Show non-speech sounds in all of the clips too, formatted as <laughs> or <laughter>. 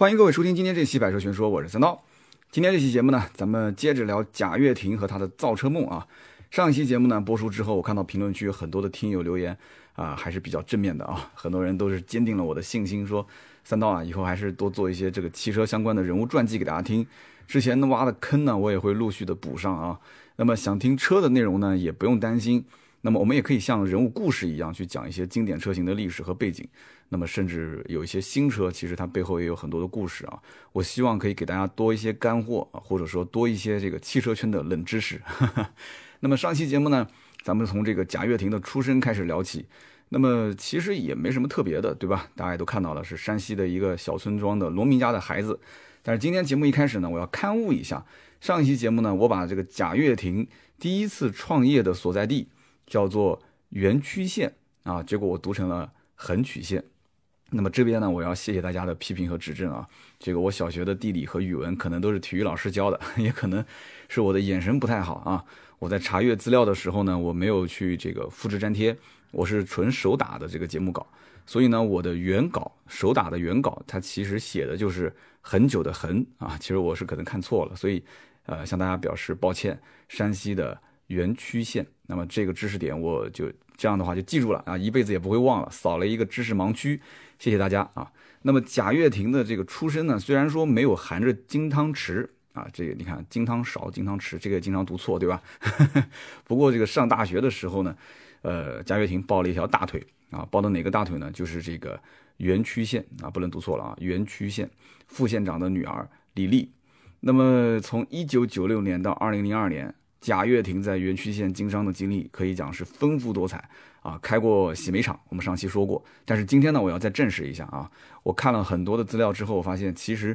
欢迎各位收听今天这期《百车全说》，我是三刀。今天这期节目呢，咱们接着聊贾跃亭和他的造车梦啊。上一期节目呢播出之后，我看到评论区有很多的听友留言啊，还是比较正面的啊。很多人都是坚定了我的信心，说三刀啊，以后还是多做一些这个汽车相关的人物传记给大家听。之前挖的坑呢，我也会陆续的补上啊。那么想听车的内容呢，也不用担心。那么我们也可以像人物故事一样去讲一些经典车型的历史和背景。那么甚至有一些新车，其实它背后也有很多的故事啊。我希望可以给大家多一些干货啊，或者说多一些这个汽车圈的冷知识。<laughs> 那么上期节目呢，咱们从这个贾跃亭的出身开始聊起。那么其实也没什么特别的，对吧？大家都看到了，是山西的一个小村庄的农民家的孩子。但是今天节目一开始呢，我要刊物一下上一期节目呢，我把这个贾跃亭第一次创业的所在地叫做垣曲线啊，结果我读成了横曲线。那么这边呢，我要谢谢大家的批评和指正啊。这个我小学的地理和语文可能都是体育老师教的，<laughs> 也可能是我的眼神不太好啊。我在查阅资料的时候呢，我没有去这个复制粘贴，我是纯手打的这个节目稿，所以呢，我的原稿手打的原稿，它其实写的就是很久的很啊。其实我是可能看错了，所以呃向大家表示抱歉。山西的垣曲县，那么这个知识点我就这样的话就记住了啊，一辈子也不会忘了，扫了一个知识盲区。谢谢大家啊。那么贾跃亭的这个出身呢，虽然说没有含着金汤匙啊，这个你看金汤勺、金汤匙，这个经常读错，对吧？<laughs> 不过这个上大学的时候呢，呃，贾跃亭抱了一条大腿啊，抱的哪个大腿呢？就是这个园区县啊，不能读错了啊，园区县副县长的女儿李丽。那么从一九九六年到二零零二年，贾跃亭在园区县经商的经历可以讲是丰富多彩。啊，开过洗煤厂，我们上期说过。但是今天呢，我要再证实一下啊。我看了很多的资料之后，我发现其实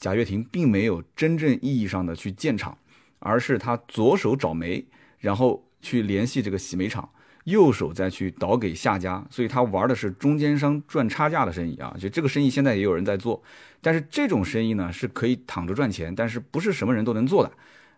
贾跃亭并没有真正意义上的去建厂，而是他左手找煤，然后去联系这个洗煤厂，右手再去倒给下家，所以他玩的是中间商赚差价的生意啊。就这个生意现在也有人在做，但是这种生意呢是可以躺着赚钱，但是不是什么人都能做的。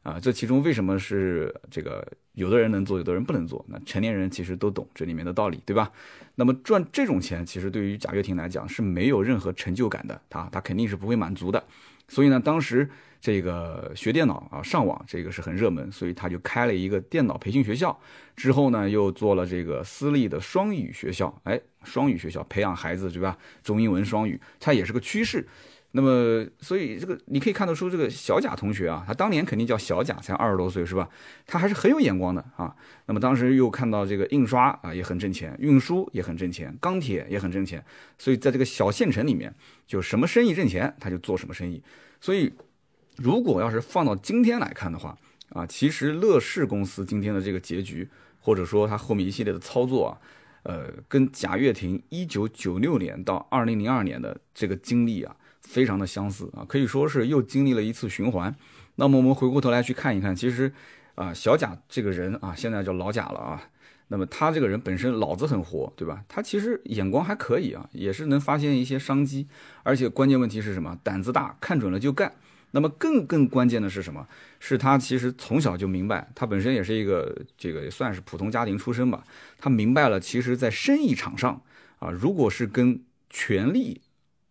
啊，这其中为什么是这个有的人能做，有的人不能做？那成年人其实都懂这里面的道理，对吧？那么赚这种钱，其实对于贾跃亭来讲是没有任何成就感的，他他肯定是不会满足的。所以呢，当时这个学电脑啊，上网这个是很热门，所以他就开了一个电脑培训学校。之后呢，又做了这个私立的双语学校，哎，双语学校培养孩子，对吧？中英文双语，它也是个趋势。那么，所以这个你可以看得出，这个小贾同学啊，他当年肯定叫小贾，才二十多岁，是吧？他还是很有眼光的啊。那么当时又看到这个印刷啊也很挣钱，运输也很挣钱，钢铁也很挣钱，所以在这个小县城里面，就什么生意挣钱他就做什么生意。所以，如果要是放到今天来看的话啊，其实乐视公司今天的这个结局，或者说他后面一系列的操作啊，呃，跟贾跃亭一九九六年到二零零二年的这个经历啊。非常的相似啊，可以说是又经历了一次循环。那么我们回过头来去看一看，其实啊，小贾这个人啊，现在叫老贾了啊。那么他这个人本身脑子很活，对吧？他其实眼光还可以啊，也是能发现一些商机。而且关键问题是什么？胆子大，看准了就干。那么更更关键的是什么？是他其实从小就明白，他本身也是一个这个算是普通家庭出身吧。他明白了，其实，在生意场上啊，如果是跟权力。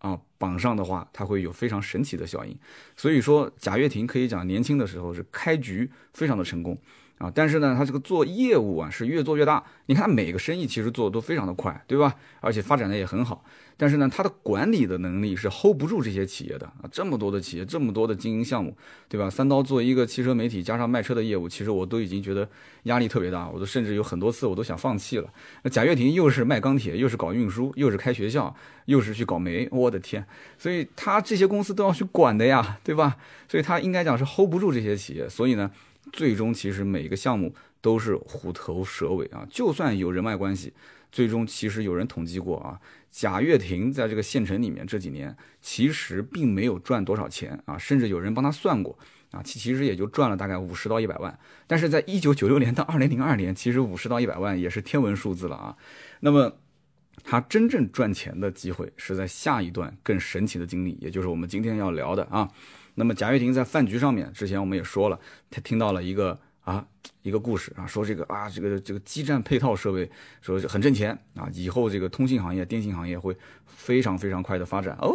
啊，绑上的话，它会有非常神奇的效应。所以说，贾跃亭可以讲年轻的时候是开局非常的成功啊。但是呢，他这个做业务啊是越做越大。你看每个生意其实做的都非常的快，对吧？而且发展的也很好。但是呢，他的管理的能力是 hold 不住这些企业的啊，这么多的企业，这么多的经营项目，对吧？三刀做一个汽车媒体加上卖车的业务，其实我都已经觉得压力特别大，我都甚至有很多次我都想放弃了。那贾跃亭又是卖钢铁，又是搞运输，又是开学校，又是去搞煤，我的天！所以他这些公司都要去管的呀，对吧？所以他应该讲是 hold 不住这些企业，所以呢，最终其实每一个项目都是虎头蛇尾啊，就算有人脉关系。最终其实有人统计过啊，贾跃亭在这个县城里面这几年其实并没有赚多少钱啊，甚至有人帮他算过啊，其其实也就赚了大概五十到一百万。但是在一九九六年到二零零二年，其实五十到一百万也是天文数字了啊。那么他真正赚钱的机会是在下一段更神奇的经历，也就是我们今天要聊的啊。那么贾跃亭在饭局上面，之前我们也说了，他听到了一个。啊，一个故事啊，说这个啊，这个这个基站配套设备说很挣钱啊，以后这个通信行业、电信行业会非常非常快的发展哦。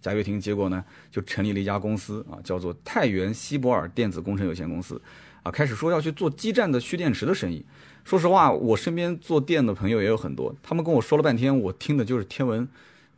贾跃亭结果呢就成立了一家公司啊，叫做太原西博尔电子工程有限公司，啊，开始说要去做基站的蓄电池的生意。说实话，我身边做电的朋友也有很多，他们跟我说了半天，我听的就是天文，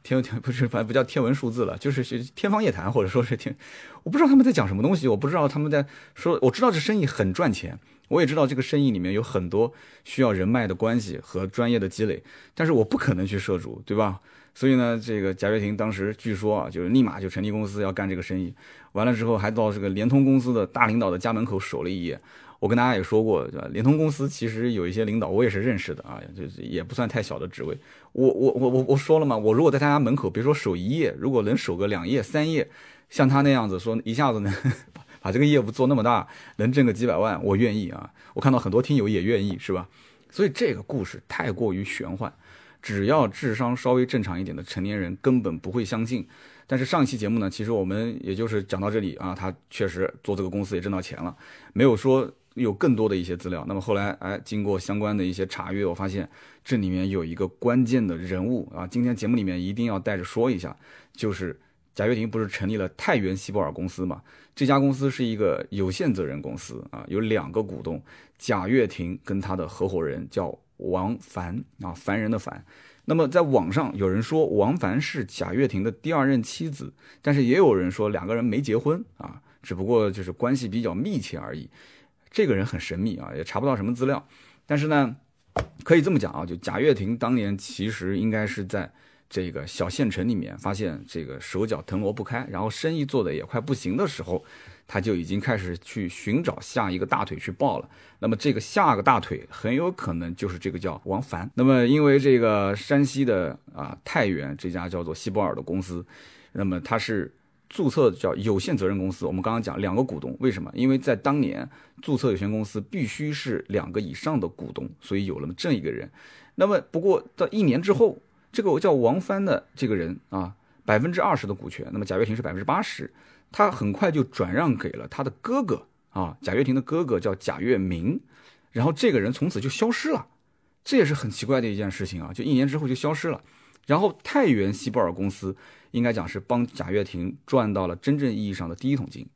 天天不是反正不叫天文数字了，就是是天方夜谭，或者说是天，我不知道他们在讲什么东西，我不知道他们在说，我知道这生意很赚钱，我也知道这个生意里面有很多需要人脉的关系和专业的积累，但是我不可能去涉足，对吧？所以呢，这个贾跃亭当时据说啊，就是立马就成立公司要干这个生意，完了之后还到这个联通公司的大领导的家门口守了一夜。我跟大家也说过，对吧？联通公司其实有一些领导我也是认识的啊，就是也不算太小的职位。我我我我我说了嘛，我如果在他家门口，别说守一夜，如果能守个两夜三夜，像他那样子说一下子能 <laughs> 把这个业务做那么大，能挣个几百万，我愿意啊。我看到很多听友也愿意，是吧？所以这个故事太过于玄幻，只要智商稍微正常一点的成年人根本不会相信。但是上一期节目呢，其实我们也就是讲到这里啊，他确实做这个公司也挣到钱了，没有说。有更多的一些资料，那么后来，哎，经过相关的一些查阅，我发现这里面有一个关键的人物啊，今天节目里面一定要带着说一下，就是贾跃亭不是成立了太原西博尔公司嘛？这家公司是一个有限责任公司啊，有两个股东，贾跃亭跟他的合伙人叫王凡啊，凡人的凡。那么在网上有人说王凡是贾跃亭的第二任妻子，但是也有人说两个人没结婚啊，只不过就是关系比较密切而已。这个人很神秘啊，也查不到什么资料。但是呢，可以这么讲啊，就贾跃亭当年其实应该是在这个小县城里面发现这个手脚腾挪不开，然后生意做的也快不行的时候，他就已经开始去寻找下一个大腿去抱了。那么这个下个大腿很有可能就是这个叫王凡。那么因为这个山西的啊太原这家叫做西博尔的公司，那么它是。注册叫有限责任公司，我们刚刚讲两个股东，为什么？因为在当年注册有限公司必须是两个以上的股东，所以有了这一个人。那么不过到一年之后，这个叫王帆的这个人啊，百分之二十的股权，那么贾跃亭是百分之八十，他很快就转让给了他的哥哥啊，贾跃亭的哥哥叫贾跃明，然后这个人从此就消失了，这也是很奇怪的一件事情啊，就一年之后就消失了。然后太原西波尔公司。应该讲是帮贾跃亭赚到了真正意义上的第一桶金。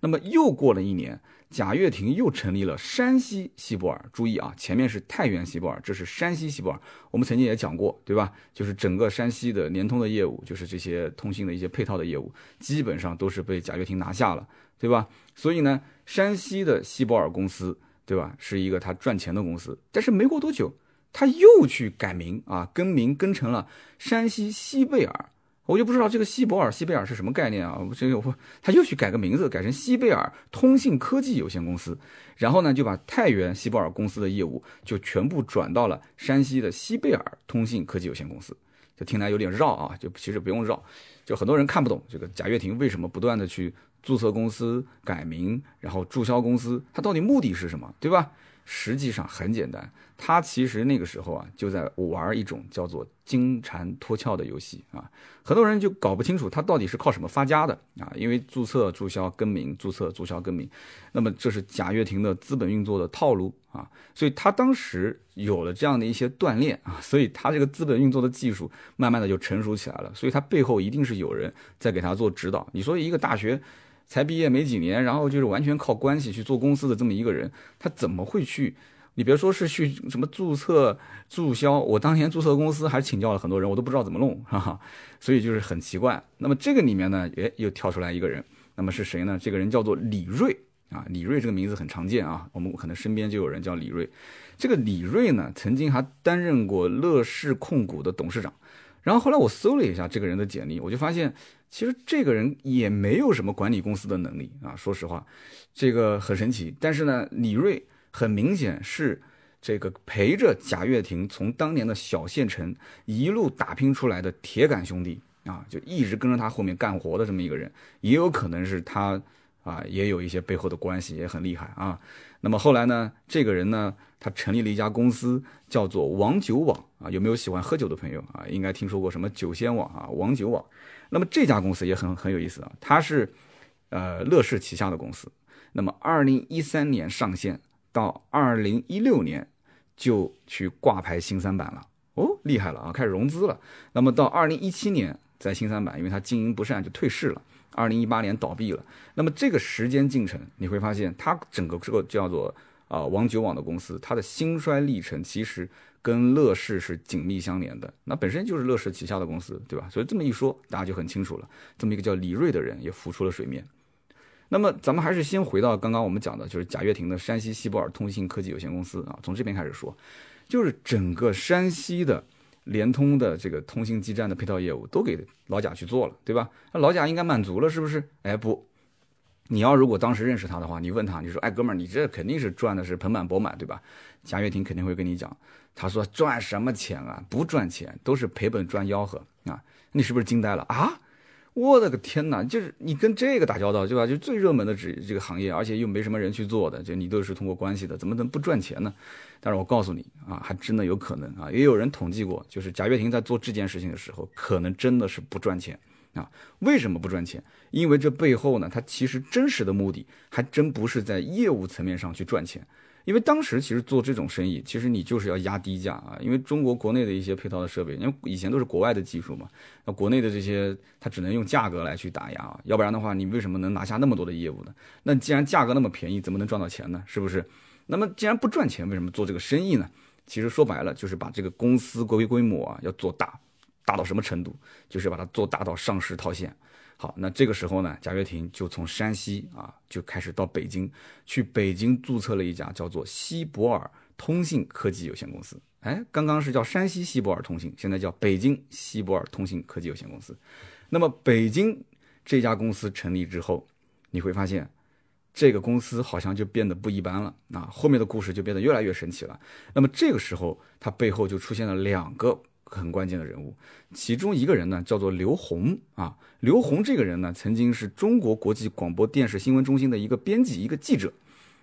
那么又过了一年，贾跃亭又成立了山西西博尔。注意啊，前面是太原西博尔，这是山西西博尔。我们曾经也讲过，对吧？就是整个山西的联通的业务，就是这些通信的一些配套的业务，基本上都是被贾跃亭拿下了，对吧？所以呢，山西的西博尔公司，对吧？是一个他赚钱的公司。但是没过多久，他又去改名啊，更名更成了山西西贝尔。我就不知道这个西博尔、西贝尔是什么概念啊？这个我他又去改个名字，改成西贝尔通信科技有限公司，然后呢就把太原西博尔公司的业务就全部转到了山西的西贝尔通信科技有限公司。就听来有点绕啊，就其实不用绕，就很多人看不懂这个贾跃亭为什么不断的去注册公司、改名，然后注销公司，他到底目的是什么，对吧？实际上很简单，他其实那个时候啊就在玩一种叫做金蝉脱壳的游戏啊，很多人就搞不清楚他到底是靠什么发家的啊，因为注册、注销、更名、注册、注销、更名，那么这是贾跃亭的资本运作的套路啊，所以他当时有了这样的一些锻炼啊，所以他这个资本运作的技术慢慢的就成熟起来了，所以他背后一定是有人在给他做指导。你说一个大学。才毕业没几年，然后就是完全靠关系去做公司的这么一个人，他怎么会去？你别说是去什么注册、注销，我当年注册公司还请教了很多人，我都不知道怎么弄，哈哈。所以就是很奇怪。那么这个里面呢，诶，又跳出来一个人，那么是谁呢？这个人叫做李瑞啊，李瑞这个名字很常见啊，我们可能身边就有人叫李瑞。这个李瑞呢，曾经还担任过乐视控股的董事长。然后后来我搜了一下这个人的简历，我就发现。其实这个人也没有什么管理公司的能力啊，说实话，这个很神奇。但是呢，李瑞很明显是这个陪着贾跃亭从当年的小县城一路打拼出来的铁杆兄弟啊，就一直跟着他后面干活的这么一个人，也有可能是他啊，也有一些背后的关系，也很厉害啊。那么后来呢，这个人呢，他成立了一家公司，叫做王酒网啊。有没有喜欢喝酒的朋友啊？应该听说过什么酒仙网啊，王酒网。那么这家公司也很很有意思啊，它是，呃，乐视旗下的公司。那么二零一三年上线，到二零一六年就去挂牌新三板了，哦，厉害了啊，开始融资了。那么到二零一七年在新三板，因为它经营不善就退市了，二零一八年倒闭了。那么这个时间进程，你会发现它整个这个叫做啊王九网的公司，它的兴衰历程其实跟乐视是紧密相连的。那本身就是乐视旗下的公司，对吧？所以这么一说，大家就很清楚了。这么一个叫李锐的人也浮出了水面。那么咱们还是先回到刚刚我们讲的，就是贾跃亭的山西西博尔通信科技有限公司啊，从这边开始说，就是整个山西的联通的这个通信基站的配套业务都给老贾去做了，对吧？那老贾应该满足了，是不是？哎不，你要如果当时认识他的话，你问他，你说，哎哥们儿，你这肯定是赚的是盆满钵满，对吧？贾跃亭肯定会跟你讲，他说赚什么钱啊？不赚钱，都是赔本赚吆喝啊！你是不是惊呆了啊？我的个天哪！就是你跟这个打交道，对吧？就最热门的这这个行业，而且又没什么人去做的，就你都是通过关系的，怎么能不赚钱呢？但是我告诉你啊，还真的有可能啊！也有人统计过，就是贾跃亭在做这件事情的时候，可能真的是不赚钱啊。为什么不赚钱？因为这背后呢，他其实真实的目的还真不是在业务层面上去赚钱。因为当时其实做这种生意，其实你就是要压低价啊。因为中国国内的一些配套的设备，因为以前都是国外的技术嘛，那国内的这些它只能用价格来去打压啊，要不然的话，你为什么能拿下那么多的业务呢？那既然价格那么便宜，怎么能赚到钱呢？是不是？那么既然不赚钱，为什么做这个生意呢？其实说白了，就是把这个公司规规模啊要做大，大到什么程度？就是把它做大到上市套现。好，那这个时候呢，贾跃亭就从山西啊就开始到北京，去北京注册了一家叫做西博尔通信科技有限公司。哎，刚刚是叫山西西博尔通信，现在叫北京西博尔通信科技有限公司。那么北京这家公司成立之后，你会发现这个公司好像就变得不一般了啊，后面的故事就变得越来越神奇了。那么这个时候，它背后就出现了两个。很关键的人物，其中一个人呢叫做刘洪啊。刘洪这个人呢，曾经是中国国际广播电视新闻中心的一个编辑、一个记者。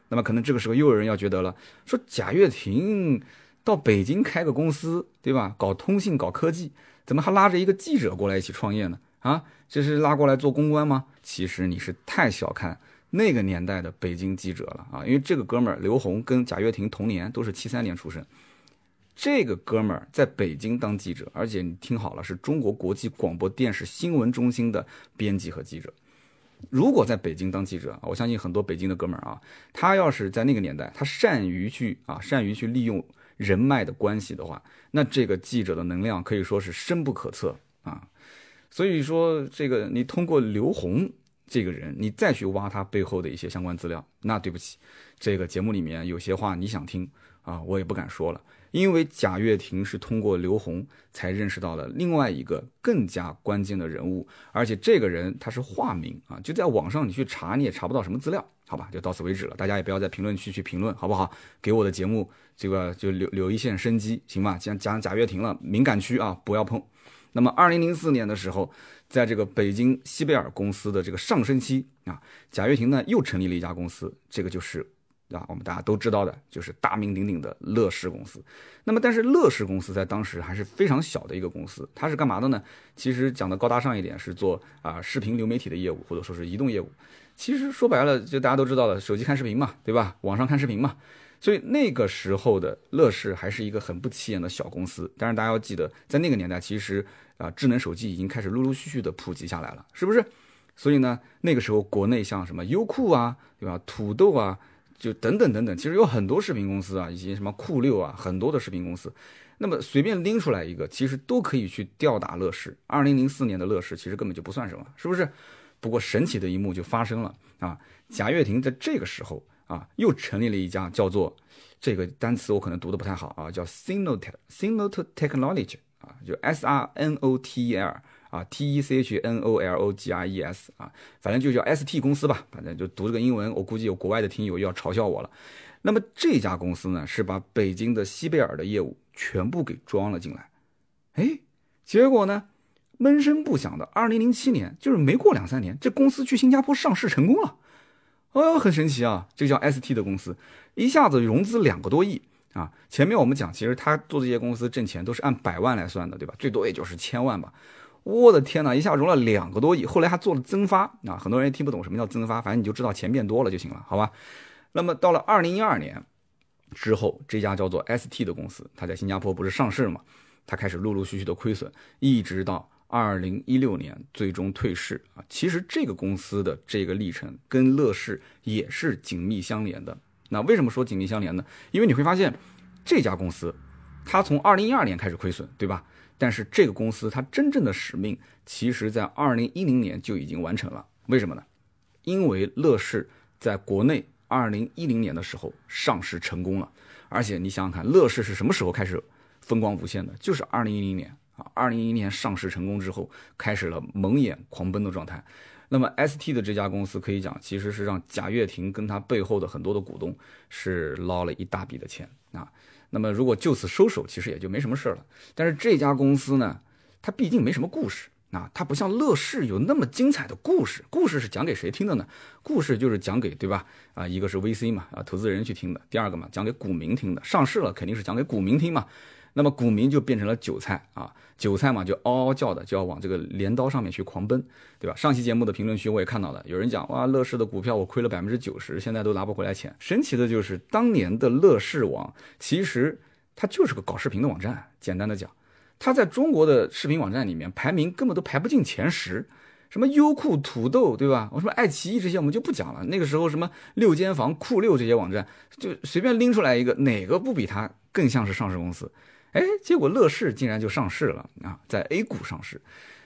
那么可能这个时候又有人要觉得了，说贾跃亭到北京开个公司，对吧？搞通信、搞科技，怎么还拉着一个记者过来一起创业呢？啊，这是拉过来做公关吗？其实你是太小看那个年代的北京记者了啊！因为这个哥们儿刘洪跟贾跃亭同年，都是七三年出生。这个哥们儿在北京当记者，而且你听好了，是中国国际广播电视新闻中心的编辑和记者。如果在北京当记者，我相信很多北京的哥们儿啊，他要是在那个年代，他善于去啊，善于去利用人脉的关系的话，那这个记者的能量可以说是深不可测啊。所以说，这个你通过刘洪这个人，你再去挖他背后的一些相关资料，那对不起，这个节目里面有些话你想听啊，我也不敢说了。因为贾跃亭是通过刘洪才认识到了另外一个更加关键的人物，而且这个人他是化名啊，就在网上你去查你也查不到什么资料，好吧，就到此为止了。大家也不要在评论区去评论，好不好？给我的节目这个就留留一线生机，行吧？既然讲贾跃亭了，敏感区啊不要碰。那么二零零四年的时候，在这个北京西贝尔公司的这个上升期啊，贾跃亭呢又成立了一家公司，这个就是。啊，我们大家都知道的，就是大名鼎鼎的乐视公司。那么，但是乐视公司在当时还是非常小的一个公司，它是干嘛的呢？其实讲的高大上一点，是做啊视频流媒体的业务，或者说是移动业务。其实说白了，就大家都知道的，手机看视频嘛，对吧？网上看视频嘛。所以那个时候的乐视还是一个很不起眼的小公司。但是大家要记得，在那个年代，其实啊智能手机已经开始陆陆续续的普及下来了，是不是？所以呢，那个时候国内像什么优酷啊，对吧？土豆啊。就等等等等，其实有很多视频公司啊，以及什么酷六啊，很多的视频公司，那么随便拎出来一个，其实都可以去吊打乐视。二零零四年的乐视其实根本就不算什么，是不是？不过神奇的一幕就发生了啊！贾跃亭在这个时候啊，又成立了一家叫做这个单词我可能读的不太好啊，叫 Sinotel，Sinotel Technology 啊，就 S R N O T E L。啊，T E C H N O L O G R E S 啊，反正就叫 S T 公司吧，反正就读这个英文，我估计有国外的听友要嘲笑我了。那么这家公司呢，是把北京的西贝尔的业务全部给装了进来。哎，结果呢，闷声不响的，二零零七年，就是没过两三年，这公司去新加坡上市成功了。哦，很神奇啊，这叫 S T 的公司，一下子融资两个多亿啊。前面我们讲，其实他做这些公司挣钱都是按百万来算的，对吧？最多也就是千万吧。我的天哪，一下融了两个多亿，后来还做了增发啊！很多人也听不懂什么叫增发，反正你就知道钱变多了就行了，好吧？那么到了二零一二年之后，这家叫做 ST 的公司，它在新加坡不是上市嘛？它开始陆陆续续的亏损，一直到二零一六年最终退市啊。其实这个公司的这个历程跟乐视也是紧密相连的。那为什么说紧密相连呢？因为你会发现这家公司，它从二零一二年开始亏损，对吧？但是这个公司它真正的使命，其实在二零一零年就已经完成了。为什么呢？因为乐视在国内二零一零年的时候上市成功了，而且你想想看，乐视是什么时候开始风光无限的？就是二零一零年啊，二零一零年上市成功之后，开始了蒙眼狂奔的状态。那么 ST 的这家公司可以讲，其实是让贾跃亭跟他背后的很多的股东是捞了一大笔的钱啊。那么如果就此收手，其实也就没什么事了。但是这家公司呢，它毕竟没什么故事啊，它不像乐视有那么精彩的故事。故事是讲给谁听的呢？故事就是讲给对吧？啊，一个是 VC 嘛，啊，投资人去听的；第二个嘛，讲给股民听的。上市了肯定是讲给股民听嘛。那么股民就变成了韭菜啊，韭菜嘛就嗷嗷叫的，就要往这个镰刀上面去狂奔，对吧？上期节目的评论区我也看到了，有人讲哇，乐视的股票我亏了百分之九十，现在都拿不回来钱。神奇的就是当年的乐视网，其实它就是个搞视频的网站。简单的讲，它在中国的视频网站里面排名根本都排不进前十，什么优酷、土豆，对吧？我什么爱奇艺这些我们就不讲了。那个时候什么六间房、酷六这些网站，就随便拎出来一个，哪个不比它更像是上市公司？哎，结果乐视竟然就上市了啊，在 A 股上市，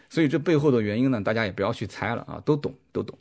所以这背后的原因呢，大家也不要去猜了啊，都懂都懂。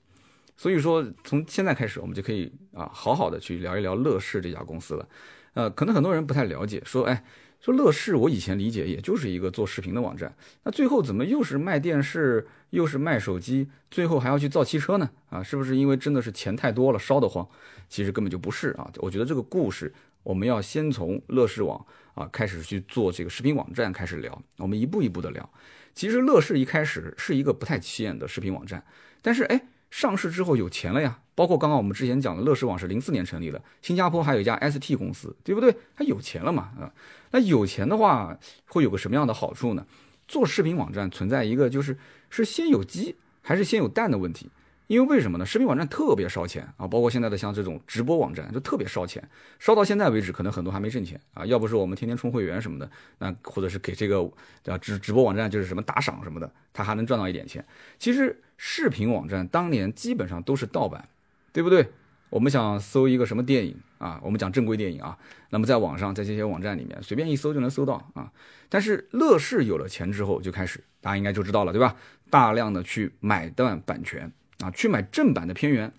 所以说，从现在开始，我们就可以啊，好好的去聊一聊乐视这家公司了。呃，可能很多人不太了解，说，哎，说乐视，我以前理解也就是一个做视频的网站，那最后怎么又是卖电视，又是卖手机，最后还要去造汽车呢？啊，是不是因为真的是钱太多了，烧得慌？其实根本就不是啊，我觉得这个故事。我们要先从乐视网啊开始去做这个视频网站开始聊，我们一步一步的聊。其实乐视一开始是一个不太起眼的视频网站，但是哎，上市之后有钱了呀。包括刚刚我们之前讲的乐视网是零四年成立的，新加坡还有一家 ST 公司，对不对？它有钱了嘛啊？那有钱的话会有个什么样的好处呢？做视频网站存在一个就是是先有鸡还是先有蛋的问题。因为为什么呢？视频网站特别烧钱啊，包括现在的像这种直播网站就特别烧钱，烧到现在为止，可能很多还没挣钱啊。要不是我们天天充会员什么的，那或者是给这个啊直直播网站就是什么打赏什么的，他还能赚到一点钱。其实视频网站当年基本上都是盗版，对不对？我们想搜一个什么电影啊，我们讲正规电影啊，那么在网上在这些网站里面随便一搜就能搜到啊。但是乐视有了钱之后，就开始大家应该就知道了对吧？大量的去买断版权。啊，去买正版的片源，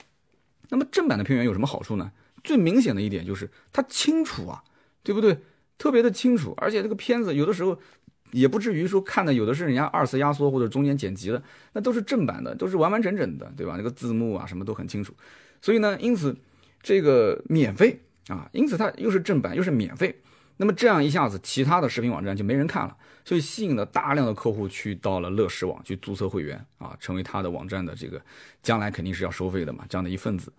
那么正版的片源有什么好处呢？最明显的一点就是它清楚啊，对不对？特别的清楚，而且这个片子有的时候也不至于说看的有的是人家二次压缩或者中间剪辑的，那都是正版的，都是完完整整的，对吧？那个字幕啊什么都很清楚，所以呢，因此这个免费啊，因此它又是正版又是免费。那么这样一下子，其他的视频网站就没人看了，所以吸引了大量的客户去到了乐视网去注册会员啊，成为他的网站的这个将来肯定是要收费的嘛，这样的一份子。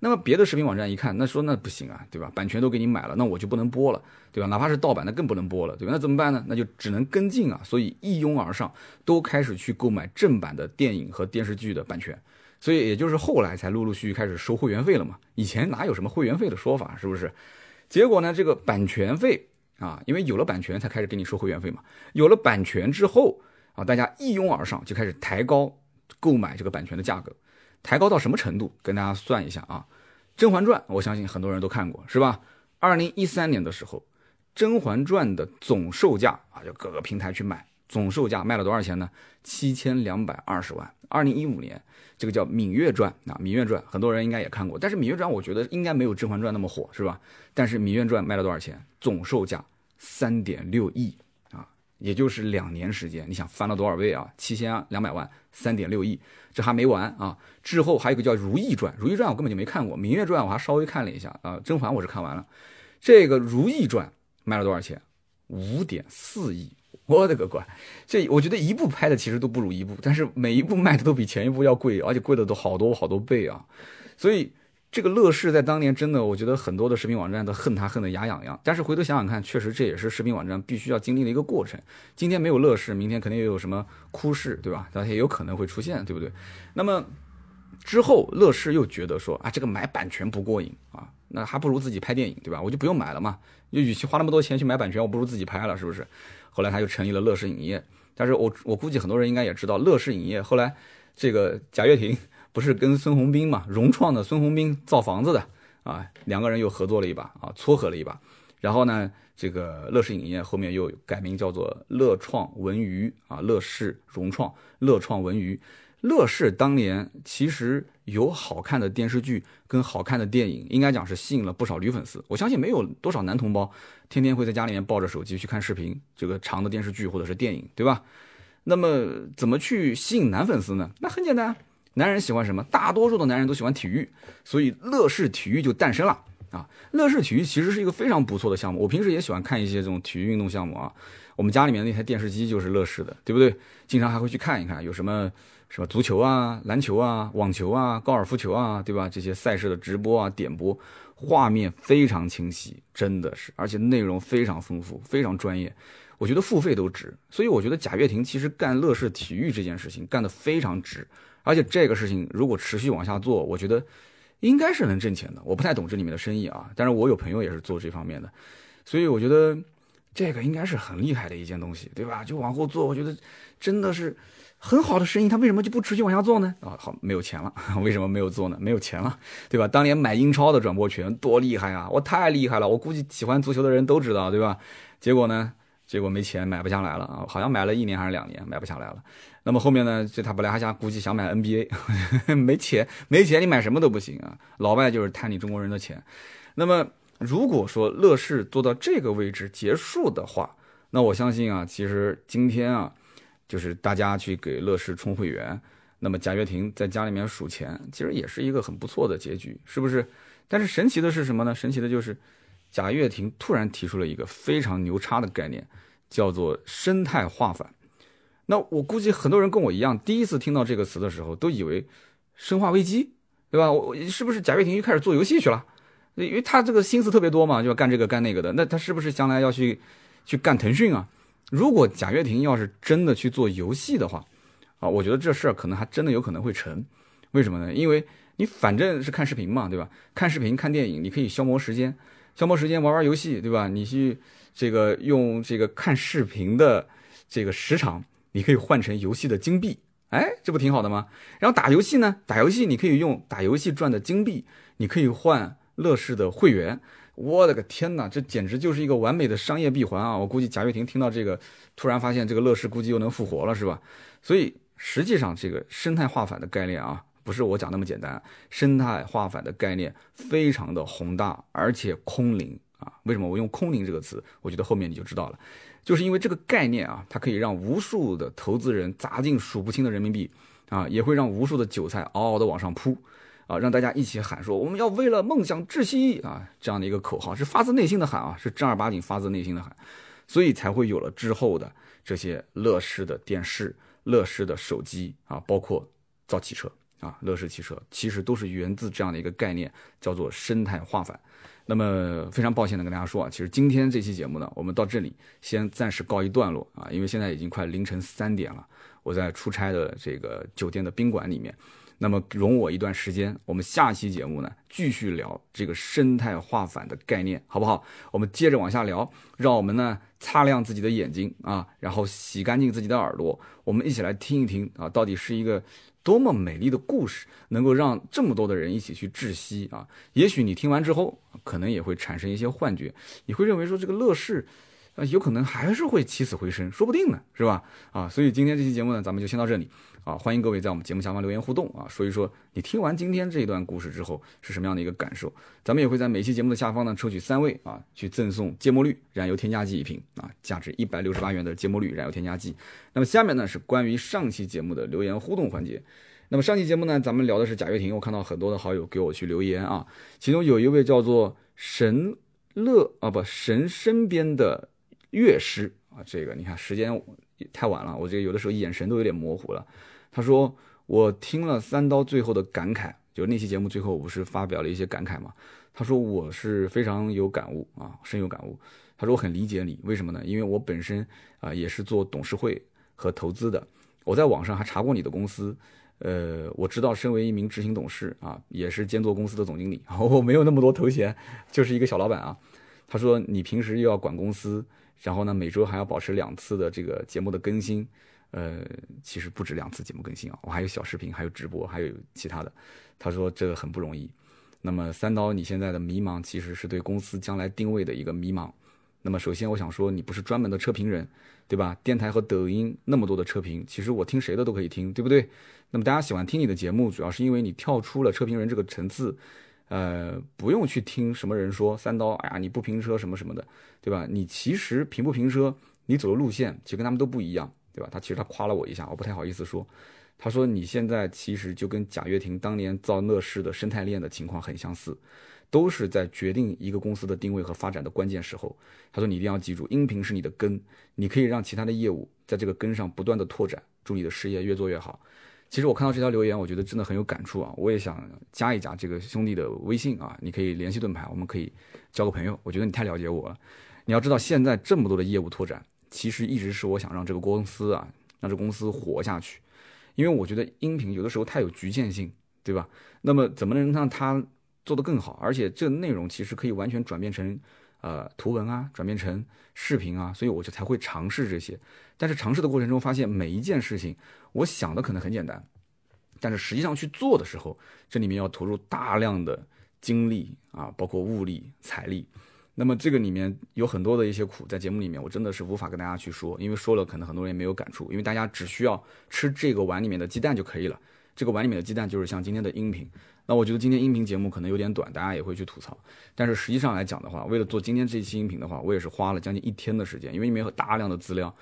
那么别的视频网站一看，那说那不行啊，对吧？版权都给你买了，那我就不能播了，对吧？哪怕是盗版，那更不能播了，对吧？那怎么办呢？那就只能跟进啊，所以一拥而上，都开始去购买正版的电影和电视剧的版权，所以也就是后来才陆陆续续开始收会员费了嘛。以前哪有什么会员费的说法，是不是？结果呢？这个版权费啊，因为有了版权才开始给你收会员费嘛。有了版权之后啊，大家一拥而上，就开始抬高购买这个版权的价格。抬高到什么程度？跟大家算一下啊，《甄嬛传》，我相信很多人都看过，是吧？二零一三年的时候，《甄嬛传》的总售价啊，就各个平台去买，总售价卖了多少钱呢？七千两百二十万。二零一五年。这个叫《芈月传》啊，《芈月传》很多人应该也看过，但是《芈月传》我觉得应该没有《甄嬛传》那么火，是吧？但是《芈月传》卖了多少钱？总售价三点六亿啊，也就是两年时间，你想翻了多少倍啊？七千两百万，三点六亿，这还没完啊！之后还有个叫《如懿传》，《如懿传》我根本就没看过，《芈月传》我还稍微看了一下啊，《甄嬛》我是看完了，这个《如懿传》卖了多少钱？五点四亿。我的个乖，这我觉得一部拍的其实都不如一部，但是每一部卖的都比前一部要贵，而且贵的都好多好多倍啊！所以这个乐视在当年真的，我觉得很多的视频网站都恨它恨得牙痒痒。但是回头想想看，确实这也是视频网站必须要经历的一个过程。今天没有乐视，明天肯定又有什么哭视，对吧？它也有可能会出现，对不对？那么之后乐视又觉得说啊，这个买版权不过瘾啊，那还不如自己拍电影，对吧？我就不用买了嘛，就与其花那么多钱去买版权，我不如自己拍了，是不是？后来他就成立了乐视影业，但是我我估计很多人应该也知道，乐视影业后来这个贾跃亭不是跟孙宏斌嘛，融创的孙宏斌造房子的啊，两个人又合作了一把啊，撮合了一把，然后呢，这个乐视影业后面又改名叫做乐创文娱啊，乐视融创乐创文娱。乐视当年其实有好看的电视剧跟好看的电影，应该讲是吸引了不少女粉丝。我相信没有多少男同胞天天会在家里面抱着手机去看视频，这个长的电视剧或者是电影，对吧？那么怎么去吸引男粉丝呢？那很简单，男人喜欢什么？大多数的男人都喜欢体育，所以乐视体育就诞生了啊。乐视体育其实是一个非常不错的项目，我平时也喜欢看一些这种体育运动项目啊。我们家里面那台电视机就是乐视的，对不对？经常还会去看一看有什么。什么足球啊、篮球啊、网球啊、高尔夫球啊，对吧？这些赛事的直播啊、点播，画面非常清晰，真的是，而且内容非常丰富，非常专业。我觉得付费都值。所以我觉得贾跃亭其实干乐视体育这件事情干得非常值，而且这个事情如果持续往下做，我觉得应该是能挣钱的。我不太懂这里面的生意啊，但是我有朋友也是做这方面的，所以我觉得这个应该是很厉害的一件东西，对吧？就往后做，我觉得真的是。很好的生意，他为什么就不持续往下做呢？啊，好，没有钱了，<laughs> 为什么没有做呢？没有钱了，对吧？当年买英超的转播权多厉害啊！我太厉害了，我估计喜欢足球的人都知道，对吧？结果呢？结果没钱，买不下来了啊！好像买了一年还是两年，买不下来了。那么后面呢？就他本来还想估计想买 NBA，<laughs> 没钱，没钱你买什么都不行啊！老外就是贪你中国人的钱。那么如果说乐视做到这个位置结束的话，那我相信啊，其实今天啊。就是大家去给乐视充会员，那么贾跃亭在家里面数钱，其实也是一个很不错的结局，是不是？但是神奇的是什么呢？神奇的就是贾跃亭突然提出了一个非常牛叉的概念，叫做生态化反。那我估计很多人跟我一样，第一次听到这个词的时候，都以为生化危机，对吧？我是不是贾跃亭又开始做游戏去了？因为他这个心思特别多嘛，就要干这个干那个的。那他是不是将来要去去干腾讯啊？如果贾跃亭要是真的去做游戏的话，啊，我觉得这事儿可能还真的有可能会成。为什么呢？因为你反正是看视频嘛，对吧？看视频、看电影，你可以消磨时间，消磨时间玩玩游戏，对吧？你去这个用这个看视频的这个时长，你可以换成游戏的金币，哎，这不挺好的吗？然后打游戏呢，打游戏你可以用打游戏赚的金币，你可以换乐视的会员。我的个天哪，这简直就是一个完美的商业闭环啊！我估计贾跃亭听到这个，突然发现这个乐视估计又能复活了，是吧？所以实际上这个生态化反的概念啊，不是我讲那么简单。生态化反的概念非常的宏大，而且空灵啊！为什么我用空灵这个词？我觉得后面你就知道了，就是因为这个概念啊，它可以让无数的投资人砸进数不清的人民币啊，也会让无数的韭菜嗷嗷的往上扑。啊，让大家一起喊说我们要为了梦想窒息啊！这样的一个口号是发自内心的喊啊，是正儿八经发自内心的喊，所以才会有了之后的这些乐视的电视、乐视的手机啊，包括造汽车啊，乐视汽车其实都是源自这样的一个概念，叫做生态化反。那么非常抱歉的跟大家说啊，其实今天这期节目呢，我们到这里先暂时告一段落啊，因为现在已经快凌晨三点了，我在出差的这个酒店的宾馆里面。那么容我一段时间，我们下期节目呢继续聊这个生态化反的概念，好不好？我们接着往下聊，让我们呢擦亮自己的眼睛啊，然后洗干净自己的耳朵，我们一起来听一听啊，到底是一个多么美丽的故事，能够让这么多的人一起去窒息啊？也许你听完之后，可能也会产生一些幻觉，你会认为说这个乐视。啊，有可能还是会起死回生，说不定呢，是吧？啊，所以今天这期节目呢，咱们就先到这里啊。欢迎各位在我们节目下方留言互动啊，说一说你听完今天这一段故事之后是什么样的一个感受。咱们也会在每期节目的下方呢抽取三位啊，去赠送芥末绿燃油添加剂一瓶啊，价值一百六十八元的芥末绿燃油添加剂。那么下面呢是关于上期节目的留言互动环节。那么上期节目呢，咱们聊的是贾跃亭，我看到很多的好友给我去留言啊，其中有一位叫做神乐啊，不神身边的。乐师啊，这个你看时间太晚了，我这个有的时候眼神都有点模糊了。他说我听了三刀最后的感慨，就那期节目最后我不是发表了一些感慨嘛？他说我是非常有感悟啊，深有感悟。他说我很理解你，为什么呢？因为我本身啊也是做董事会和投资的，我在网上还查过你的公司，呃，我知道身为一名执行董事啊，也是兼做公司的总经理，<laughs> 我没有那么多头衔，就是一个小老板啊。他说你平时又要管公司，然后呢每周还要保持两次的这个节目的更新，呃，其实不止两次节目更新啊，我还有小视频，还有直播，还有其他的。他说这个很不容易。那么三刀，你现在的迷茫其实是对公司将来定位的一个迷茫。那么首先我想说，你不是专门的车评人，对吧？电台和抖音那么多的车评，其实我听谁的都可以听，对不对？那么大家喜欢听你的节目，主要是因为你跳出了车评人这个层次，呃，不用去听什么人说三刀，哎呀，你不评车什么什么的，对吧？你其实评不评车，你走的路线其实跟他们都不一样，对吧？他其实他夸了我一下，我不太好意思说。他说：“你现在其实就跟贾跃亭当年造乐视的生态链的情况很相似，都是在决定一个公司的定位和发展的关键时候。”他说：“你一定要记住，音频是你的根，你可以让其他的业务在这个根上不断的拓展，祝你的事业越做越好。”其实我看到这条留言，我觉得真的很有感触啊！我也想加一加这个兄弟的微信啊，你可以联系盾牌，我们可以交个朋友。我觉得你太了解我了。你要知道，现在这么多的业务拓展，其实一直是我想让这个公司啊，让这公司活下去。因为我觉得音频有的时候太有局限性，对吧？那么怎么能让它做得更好？而且这内容其实可以完全转变成，呃，图文啊，转变成视频啊，所以我就才会尝试这些。但是尝试的过程中发现，每一件事情，我想的可能很简单，但是实际上去做的时候，这里面要投入大量的精力啊，包括物力、财力。那么这个里面有很多的一些苦，在节目里面我真的是无法跟大家去说，因为说了可能很多人也没有感触，因为大家只需要吃这个碗里面的鸡蛋就可以了。这个碗里面的鸡蛋就是像今天的音频。那我觉得今天音频节目可能有点短，大家也会去吐槽。但是实际上来讲的话，为了做今天这期音频的话，我也是花了将近一天的时间，因为里面有大量的资料，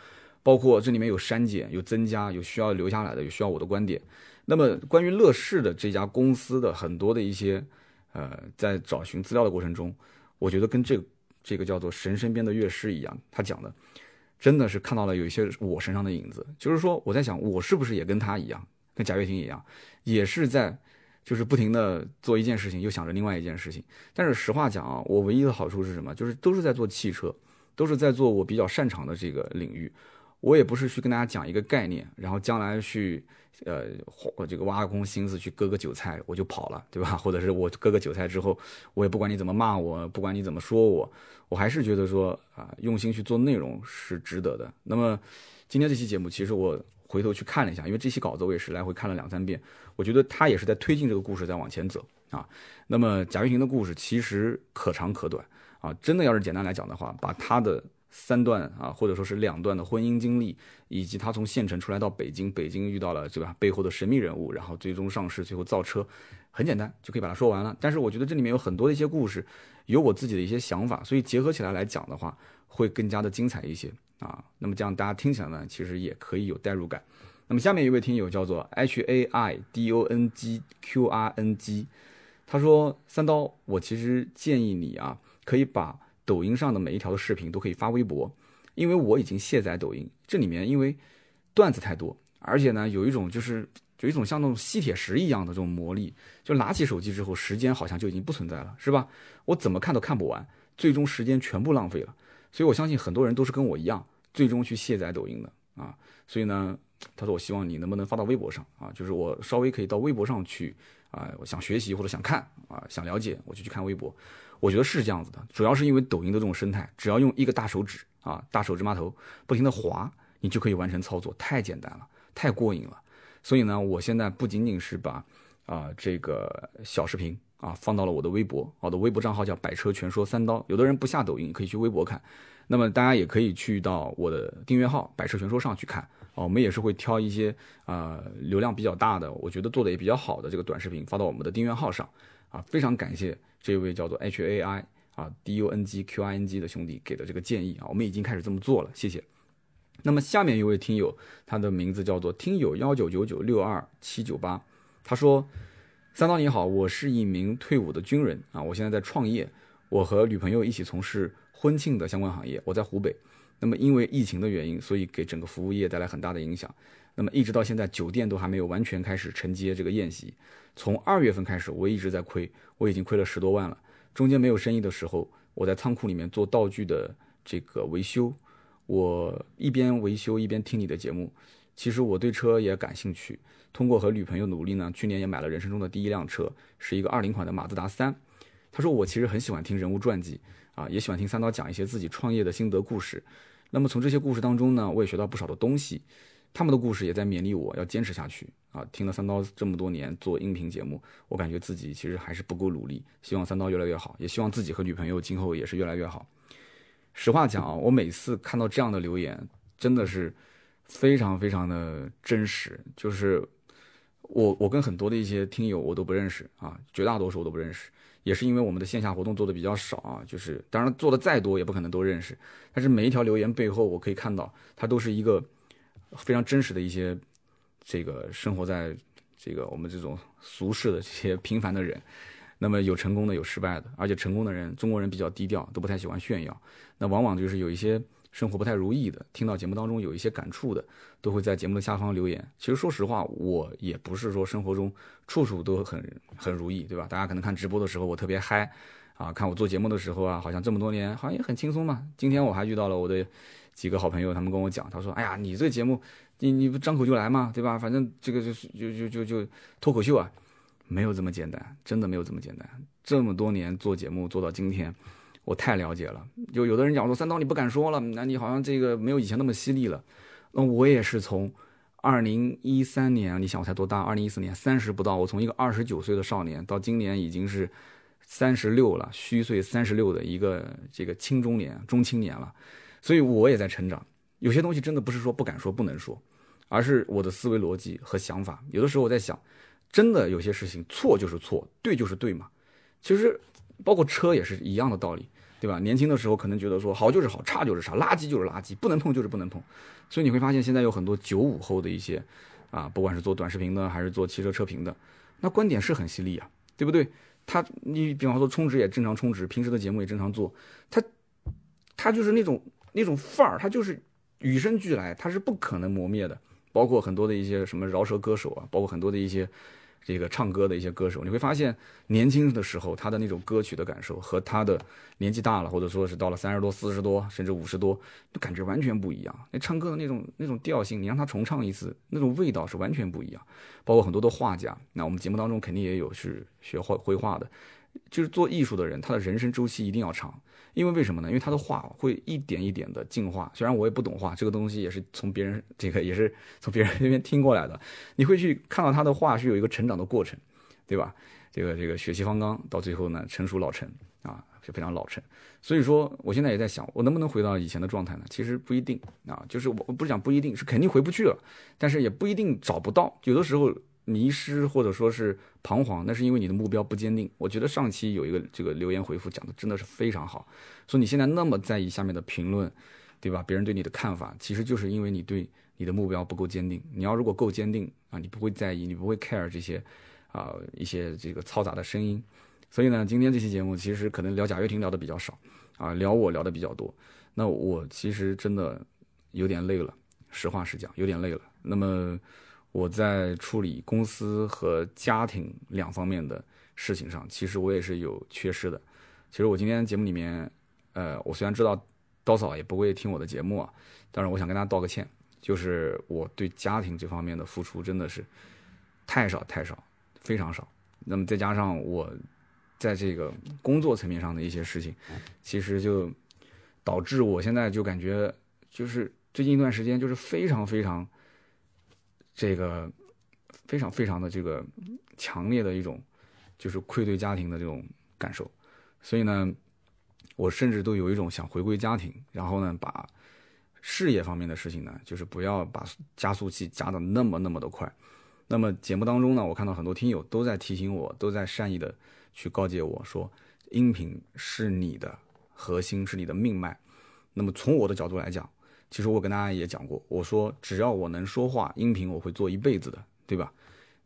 包括这里面有删减、有增加、有需要留下来的、有需要我的观点。那么关于乐视的这家公司的很多的一些，呃，在找寻资料的过程中。我觉得跟这个这个叫做神身边的乐师一样，他讲的真的是看到了有一些我身上的影子。就是说，我在想，我是不是也跟他一样，跟贾跃亭一样，也是在就是不停的做一件事情，又想着另外一件事情。但是实话讲啊，我唯一的好处是什么？就是都是在做汽车，都是在做我比较擅长的这个领域。我也不是去跟大家讲一个概念，然后将来去。呃，这个挖空心思去割个韭菜，我就跑了，对吧？或者是我割个韭菜之后，我也不管你怎么骂我，不管你怎么说我，我还是觉得说啊，用心去做内容是值得的。那么今天这期节目，其实我回头去看了一下，因为这期稿子我也是来回看了两三遍，我觉得他也是在推进这个故事在往前走啊。那么贾跃亭的故事其实可长可短啊，真的要是简单来讲的话，把他的。三段啊，或者说是两段的婚姻经历，以及他从县城出来到北京，北京遇到了这个背后的神秘人物，然后最终上市，最后造车，很简单就可以把它说完了。但是我觉得这里面有很多的一些故事，有我自己的一些想法，所以结合起来来讲的话，会更加的精彩一些啊。那么这样大家听起来呢，其实也可以有代入感。那么下面一位听友叫做 H A I D O N G Q R N G，他说三刀，我其实建议你啊，可以把。抖音上的每一条的视频都可以发微博，因为我已经卸载抖音。这里面因为段子太多，而且呢有一种就是有一种像那种吸铁石一样的这种魔力，就拿起手机之后，时间好像就已经不存在了，是吧？我怎么看都看不完，最终时间全部浪费了。所以我相信很多人都是跟我一样，最终去卸载抖音的啊。所以呢，他说我希望你能不能发到微博上啊，就是我稍微可以到微博上去啊，我想学习或者想看啊，想了解我就去看微博。我觉得是这样子的，主要是因为抖音的这种生态，只要用一个大手指啊，大手指码头不停的滑，你就可以完成操作，太简单了，太过瘾了。所以呢，我现在不仅仅是把啊这个小视频啊放到了我的微博，我的微博账号叫百车全说三刀。有的人不下抖音，可以去微博看。那么大家也可以去到我的订阅号百车全说上去看啊。我们也是会挑一些啊流量比较大的，我觉得做的也比较好的这个短视频发到我们的订阅号上啊。非常感谢。这位叫做 H A I 啊 D U N G Q I N G 的兄弟给的这个建议啊，我们已经开始这么做了，谢谢。那么下面一位听友，他的名字叫做听友幺九九九六二七九八，他说：“三刀你好，我是一名退伍的军人啊，我现在在创业，我和女朋友一起从事婚庆的相关行业，我在湖北。那么因为疫情的原因，所以给整个服务业带来很大的影响。那么一直到现在，酒店都还没有完全开始承接这个宴席。”从二月份开始，我一直在亏，我已经亏了十多万了。中间没有生意的时候，我在仓库里面做道具的这个维修，我一边维修一边听你的节目。其实我对车也感兴趣，通过和女朋友努力呢，去年也买了人生中的第一辆车，是一个二零款的马自达三。他说我其实很喜欢听人物传记啊，也喜欢听三刀讲一些自己创业的心得故事。那么从这些故事当中呢，我也学到不少的东西。他们的故事也在勉励我要坚持下去啊！听了三刀这么多年做音频节目，我感觉自己其实还是不够努力。希望三刀越来越好，也希望自己和女朋友今后也是越来越好。实话讲啊，我每次看到这样的留言，真的是非常非常的真实。就是我我跟很多的一些听友我都不认识啊，绝大多数我都不认识，也是因为我们的线下活动做的比较少啊。就是当然做的再多也不可能都认识，但是每一条留言背后，我可以看到它都是一个。非常真实的一些，这个生活在这个我们这种俗世的这些平凡的人，那么有成功的，有失败的，而且成功的人，中国人比较低调，都不太喜欢炫耀。那往往就是有一些生活不太如意的，听到节目当中有一些感触的，都会在节目的下方留言。其实说实话，我也不是说生活中处处都很很如意，对吧？大家可能看直播的时候我特别嗨啊，看我做节目的时候啊，好像这么多年好像也很轻松嘛。今天我还遇到了我的。几个好朋友，他们跟我讲，他说：“哎呀，你这节目，你你不张口就来嘛，对吧？反正这个就是就就就就脱口秀啊，没有这么简单，真的没有这么简单。这么多年做节目做到今天，我太了解了。就有的人讲说三刀你不敢说了，那你好像这个没有以前那么犀利了。那我也是从二零一三年，你想我才多大？二零一四年三十不到，我从一个二十九岁的少年，到今年已经是三十六了，虚岁三十六的一个这个青中年、中青年了。”所以我也在成长，有些东西真的不是说不敢说不能说，而是我的思维逻辑和想法。有的时候我在想，真的有些事情错就是错，对就是对嘛。其实包括车也是一样的道理，对吧？年轻的时候可能觉得说好就是好，差就是差，垃圾就是垃圾，不能碰就是不能碰。所以你会发现现在有很多九五后的一些啊，不管是做短视频的还是做汽车车评的，那观点是很犀利啊，对不对？他你比方说充值也正常充值，平时的节目也正常做，他他就是那种。那种范儿，他就是与生俱来，他是不可能磨灭的。包括很多的一些什么饶舌歌手啊，包括很多的一些这个唱歌的一些歌手，你会发现年轻的时候他的那种歌曲的感受和他的年纪大了，或者说是到了三十多、四十多，甚至五十多，就感觉完全不一样。那唱歌的那种那种调性，你让他重唱一次，那种味道是完全不一样。包括很多的画家，那我们节目当中肯定也有是学画绘画的，就是做艺术的人，他的人生周期一定要长。因为为什么呢？因为他的画会一点一点的进化。虽然我也不懂画，这个东西也是从别人这个也是从别人那边听过来的。你会去看到他的画是有一个成长的过程，对吧？<laughs> 这个这个血气方刚，到最后呢成熟老成啊，就非常老成。所以说，我现在也在想，我能不能回到以前的状态呢？其实不一定啊，就是我不是讲不一定，是肯定回不去了，但是也不一定找不到。有的时候。迷失或者说是彷徨，那是因为你的目标不坚定。我觉得上期有一个这个留言回复讲的真的是非常好，说你现在那么在意下面的评论，对吧？别人对你的看法，其实就是因为你对你的目标不够坚定。你要如果够坚定啊，你不会在意，你不会 care 这些啊一些这个嘈杂的声音。所以呢，今天这期节目其实可能聊贾跃亭聊的比较少啊，聊我聊的比较多。那我其实真的有点累了，实话实讲，有点累了。那么。我在处理公司和家庭两方面的事情上，其实我也是有缺失的。其实我今天节目里面，呃，我虽然知道刀嫂也不会听我的节目啊，但是我想跟大家道个歉，就是我对家庭这方面的付出真的是太少太少，非常少。那么再加上我在这个工作层面上的一些事情，其实就导致我现在就感觉就是最近一段时间就是非常非常。这个非常非常的这个强烈的一种，就是愧对家庭的这种感受，所以呢，我甚至都有一种想回归家庭，然后呢，把事业方面的事情呢，就是不要把加速器加的那么那么的快。那么节目当中呢，我看到很多听友都在提醒我，都在善意的去告诫我说，音频是你的核心，是你的命脉。那么从我的角度来讲。其实我跟大家也讲过，我说只要我能说话，音频我会做一辈子的，对吧？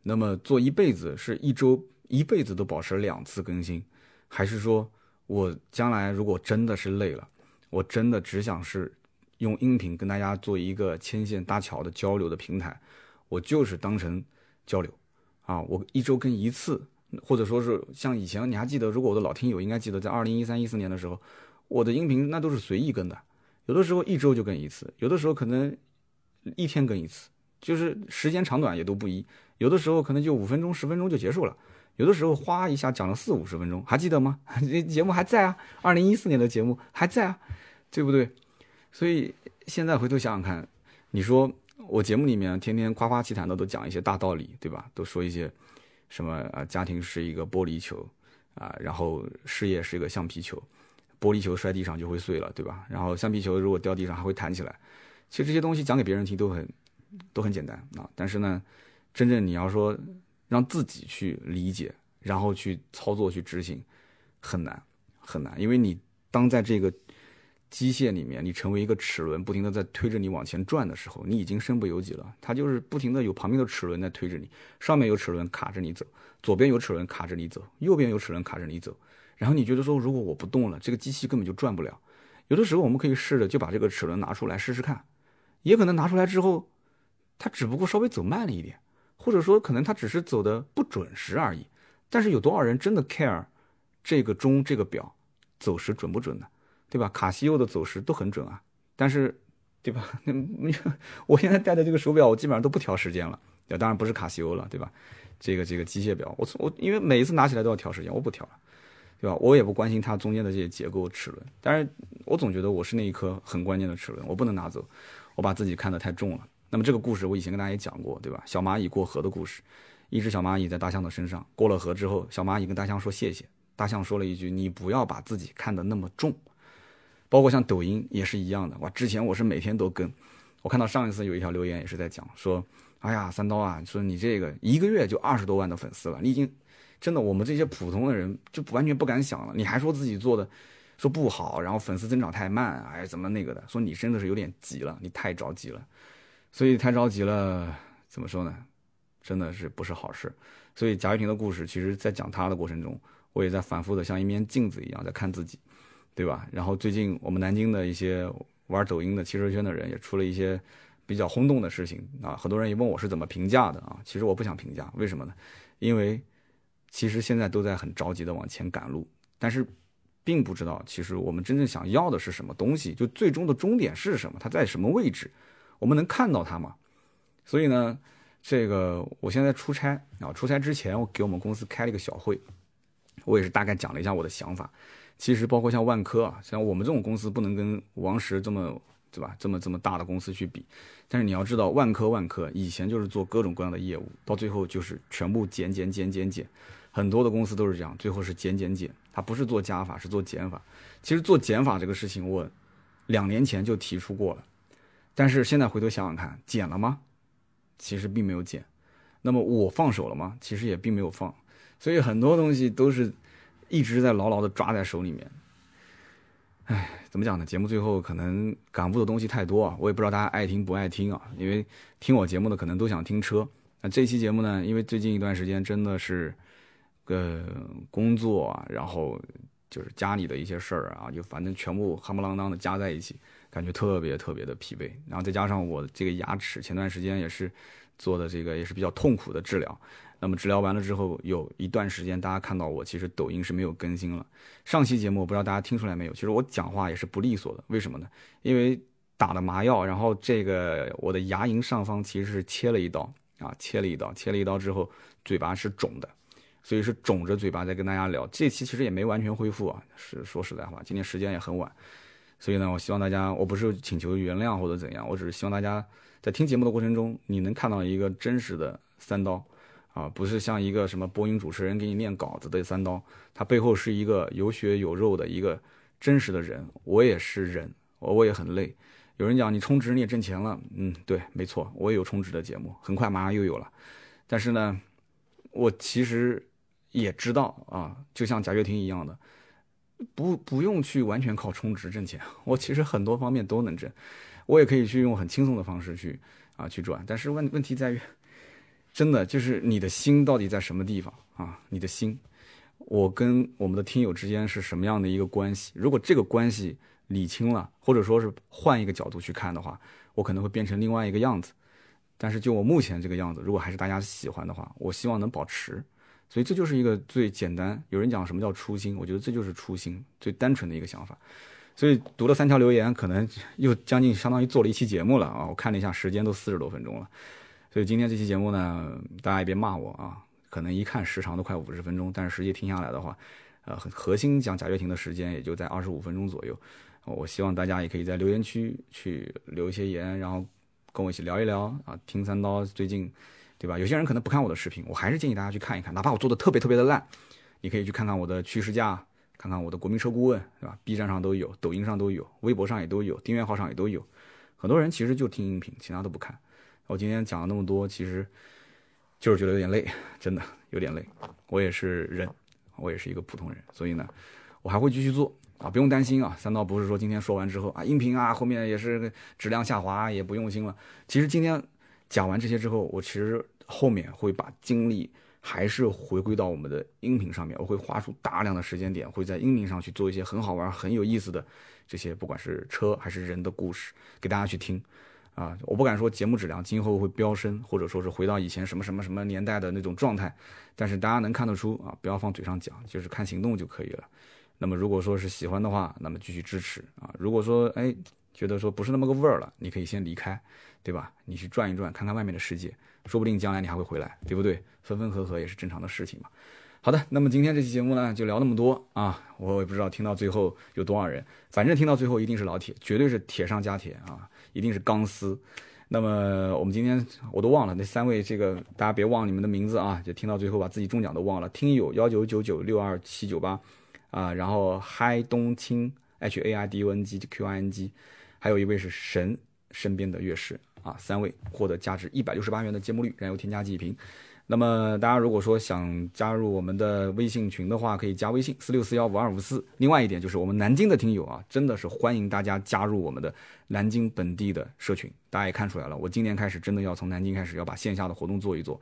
那么做一辈子是一周一辈子都保持两次更新，还是说我将来如果真的是累了，我真的只想是用音频跟大家做一个牵线搭桥的交流的平台，我就是当成交流啊，我一周更一次，或者说是像以前你还记得，如果我的老听友应该记得，在二零一三一四年的时候，我的音频那都是随意更的。有的时候一周就更一次，有的时候可能一天更一次，就是时间长短也都不一。有的时候可能就五分钟、十分钟就结束了，有的时候哗一下讲了四五十分钟，还记得吗？<laughs> 这节目还在啊，二零一四年的节目还在啊，对不对？所以现在回头想想看，你说我节目里面天天夸夸其谈的都讲一些大道理，对吧？都说一些什么啊，家庭是一个玻璃球啊，然后事业是一个橡皮球，玻璃球摔地上就会碎了，对吧？然后橡皮球如果掉地上还会弹起来。其实这些东西讲给别人听都很都很简单啊，但是呢，真正你要说让自己去理解，然后去操作去执行，很难很难，因为你当在这个。机械里面，你成为一个齿轮，不停的在推着你往前转的时候，你已经身不由己了。它就是不停的有旁边的齿轮在推着你，上面有齿轮卡着你走，左边有齿轮卡着你走，右边有齿轮卡着你走。然后你觉得说，如果我不动了，这个机器根本就转不了。有的时候我们可以试着就把这个齿轮拿出来试试看，也可能拿出来之后，它只不过稍微走慢了一点，或者说可能它只是走的不准时而已。但是有多少人真的 care 这个钟这个表走时准不准呢？对吧？卡西欧的走时都很准啊，但是，对吧？<laughs> 那我现在戴的这个手表，我基本上都不调时间了。当然不是卡西欧了，对吧？这个这个机械表，我我因为每一次拿起来都要调时间，我不调了，对吧？我也不关心它中间的这些结构齿轮，但是我总觉得我是那一颗很关键的齿轮，我不能拿走，我把自己看得太重了。那么这个故事我以前跟大家也讲过，对吧？小蚂蚁过河的故事，一只小蚂蚁在大象的身上过了河之后，小蚂蚁跟大象说谢谢，大象说了一句：“你不要把自己看得那么重。”包括像抖音也是一样的哇！之前我是每天都跟，我看到上一次有一条留言也是在讲说，哎呀，三刀啊，说你这个一个月就二十多万的粉丝了，你已经真的我们这些普通的人就完全不敢想了。你还说自己做的说不好，然后粉丝增长太慢，哎，怎么那个的？说你真的是有点急了，你太着急了，所以太着急了，怎么说呢？真的是不是好事。所以贾跃亭的故事，其实在讲他的过程中，我也在反复的像一面镜子一样在看自己。对吧？然后最近我们南京的一些玩抖音的汽车圈的人也出了一些比较轰动的事情啊，很多人也问我是怎么评价的啊。其实我不想评价，为什么呢？因为其实现在都在很着急的往前赶路，但是并不知道其实我们真正想要的是什么东西，就最终的终点是什么，它在什么位置，我们能看到它吗？所以呢，这个我现在出差啊，出差之前我给我们公司开了一个小会，我也是大概讲了一下我的想法。其实包括像万科啊，像我们这种公司不能跟王石这么，对吧？这么这么大的公司去比。但是你要知道，万科万科以前就是做各种各样的业务，到最后就是全部减减减减减。很多的公司都是这样，最后是减减减。它不是做加法，是做减法。其实做减法这个事情，我两年前就提出过了。但是现在回头想想看，减了吗？其实并没有减。那么我放手了吗？其实也并没有放。所以很多东西都是。一直在牢牢的抓在手里面，哎，怎么讲呢？节目最后可能感悟的东西太多啊，我也不知道大家爱听不爱听啊。因为听我节目的可能都想听车。那这期节目呢，因为最近一段时间真的是，呃，工作啊，然后就是家里的一些事儿啊，就反正全部夯不啷当的加在一起，感觉特别特别的疲惫。然后再加上我这个牙齿，前段时间也是做的这个也是比较痛苦的治疗。那么治疗完了之后，有一段时间大家看到我其实抖音是没有更新了。上期节目我不知道大家听出来没有，其实我讲话也是不利索的。为什么呢？因为打了麻药，然后这个我的牙龈上方其实是切了一刀啊，切了一刀，切了一刀之后嘴巴是肿的，所以是肿着嘴巴在跟大家聊。这期其实也没完全恢复啊，是说实在话，今天时间也很晚，所以呢，我希望大家，我不是请求原谅或者怎样，我只是希望大家在听节目的过程中，你能看到一个真实的三刀。啊，不是像一个什么播音主持人给你念稿子的三刀，他背后是一个有血有肉的一个真实的人。我也是人，我我也很累。有人讲你充值你也挣钱了，嗯，对，没错，我也有充值的节目，很快马上又有了。但是呢，我其实也知道啊，就像贾跃亭一样的，不不用去完全靠充值挣钱，我其实很多方面都能挣，我也可以去用很轻松的方式去啊去赚。但是问问题在于。真的就是你的心到底在什么地方啊？你的心，我跟我们的听友之间是什么样的一个关系？如果这个关系理清了，或者说是换一个角度去看的话，我可能会变成另外一个样子。但是就我目前这个样子，如果还是大家喜欢的话，我希望能保持。所以这就是一个最简单。有人讲什么叫初心，我觉得这就是初心，最单纯的一个想法。所以读了三条留言，可能又将近相当于做了一期节目了啊！我看了一下时间，都四十多分钟了。所以今天这期节目呢，大家也别骂我啊，可能一看时长都快五十分钟，但是实际听下来的话，呃，核心讲贾跃亭的时间也就在二十五分钟左右。我希望大家也可以在留言区去留一些言，然后跟我一起聊一聊啊。听三刀最近，对吧？有些人可能不看我的视频，我还是建议大家去看一看，哪怕我做的特别特别的烂，你可以去看看我的趋势价，看看我的国民车顾问，对吧？B 站上都有，抖音上都有，微博上也都有，订阅号上也都有。很多人其实就听音频，其他都不看。我今天讲了那么多，其实就是觉得有点累，真的有点累。我也是人，我也是一个普通人，所以呢，我还会继续做啊，不用担心啊。三刀不是说今天说完之后啊，音频啊后面也是质量下滑，也不用心了。其实今天讲完这些之后，我其实后面会把精力还是回归到我们的音频上面，我会花出大量的时间点，会在音频上去做一些很好玩、很有意思的。这些不管是车还是人的故事，给大家去听，啊，我不敢说节目质量今后会飙升，或者说是回到以前什么什么什么年代的那种状态，但是大家能看得出啊，不要放嘴上讲，就是看行动就可以了。那么如果说是喜欢的话，那么继续支持啊。如果说哎觉得说不是那么个味儿了，你可以先离开，对吧？你去转一转，看看外面的世界，说不定将来你还会回来，对不对？分分合合也是正常的事情嘛。好的，那么今天这期节目呢，就聊那么多啊！我也不知道听到最后有多少人，反正听到最后一定是老铁，绝对是铁上加铁啊，一定是钢丝。那么我们今天我都忘了那三位，这个大家别忘了你们的名字啊！就听到最后把自己中奖都忘了。听友幺九九九六二七九八啊，然后嗨冬青 H A I D U N G Q I N G，还有一位是神身边的乐师啊，三位获得价值一百六十八元的节目绿燃油添加剂一瓶。那么大家如果说想加入我们的微信群的话，可以加微信四六四幺五二五四。另外一点就是我们南京的听友啊，真的是欢迎大家加入我们的南京本地的社群。大家也看出来了，我今年开始真的要从南京开始要把线下的活动做一做，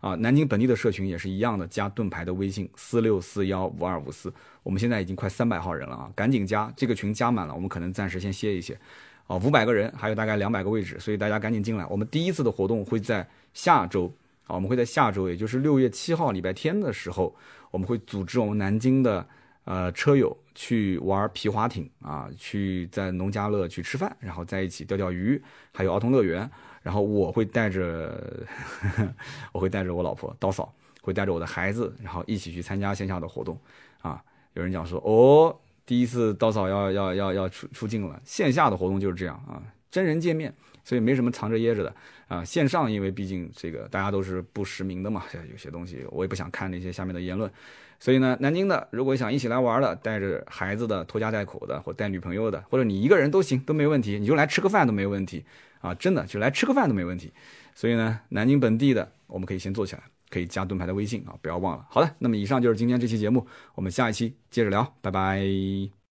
啊，南京本地的社群也是一样的，加盾牌的微信四六四幺五二五四。我们现在已经快三百号人了啊，赶紧加这个群加满了，我们可能暂时先歇一歇。啊，五百个人还有大概两百个位置，所以大家赶紧进来。我们第一次的活动会在下周。啊，我们会在下周，也就是六月七号礼拜天的时候，我们会组织我们南京的呃车友去玩皮划艇啊，去在农家乐去吃饭，然后在一起钓钓鱼，还有儿童乐园。然后我会带着，<laughs> 我会带着我老婆刀嫂，会带着我的孩子，然后一起去参加线下的活动。啊，有人讲说，哦，第一次刀嫂要要要要出出镜了，线下的活动就是这样啊，真人见面。所以没什么藏着掖着的啊，线上因为毕竟这个大家都是不实名的嘛，有些东西我也不想看那些下面的言论，所以呢，南京的如果想一起来玩的，带着孩子的、拖家带口的或带女朋友的，或者你一个人都行，都没问题，你就来吃个饭都没问题啊，真的就来吃个饭都没问题。所以呢，南京本地的我们可以先做起来，可以加盾牌的微信啊，不要忘了。好的，那么以上就是今天这期节目，我们下一期接着聊，拜拜。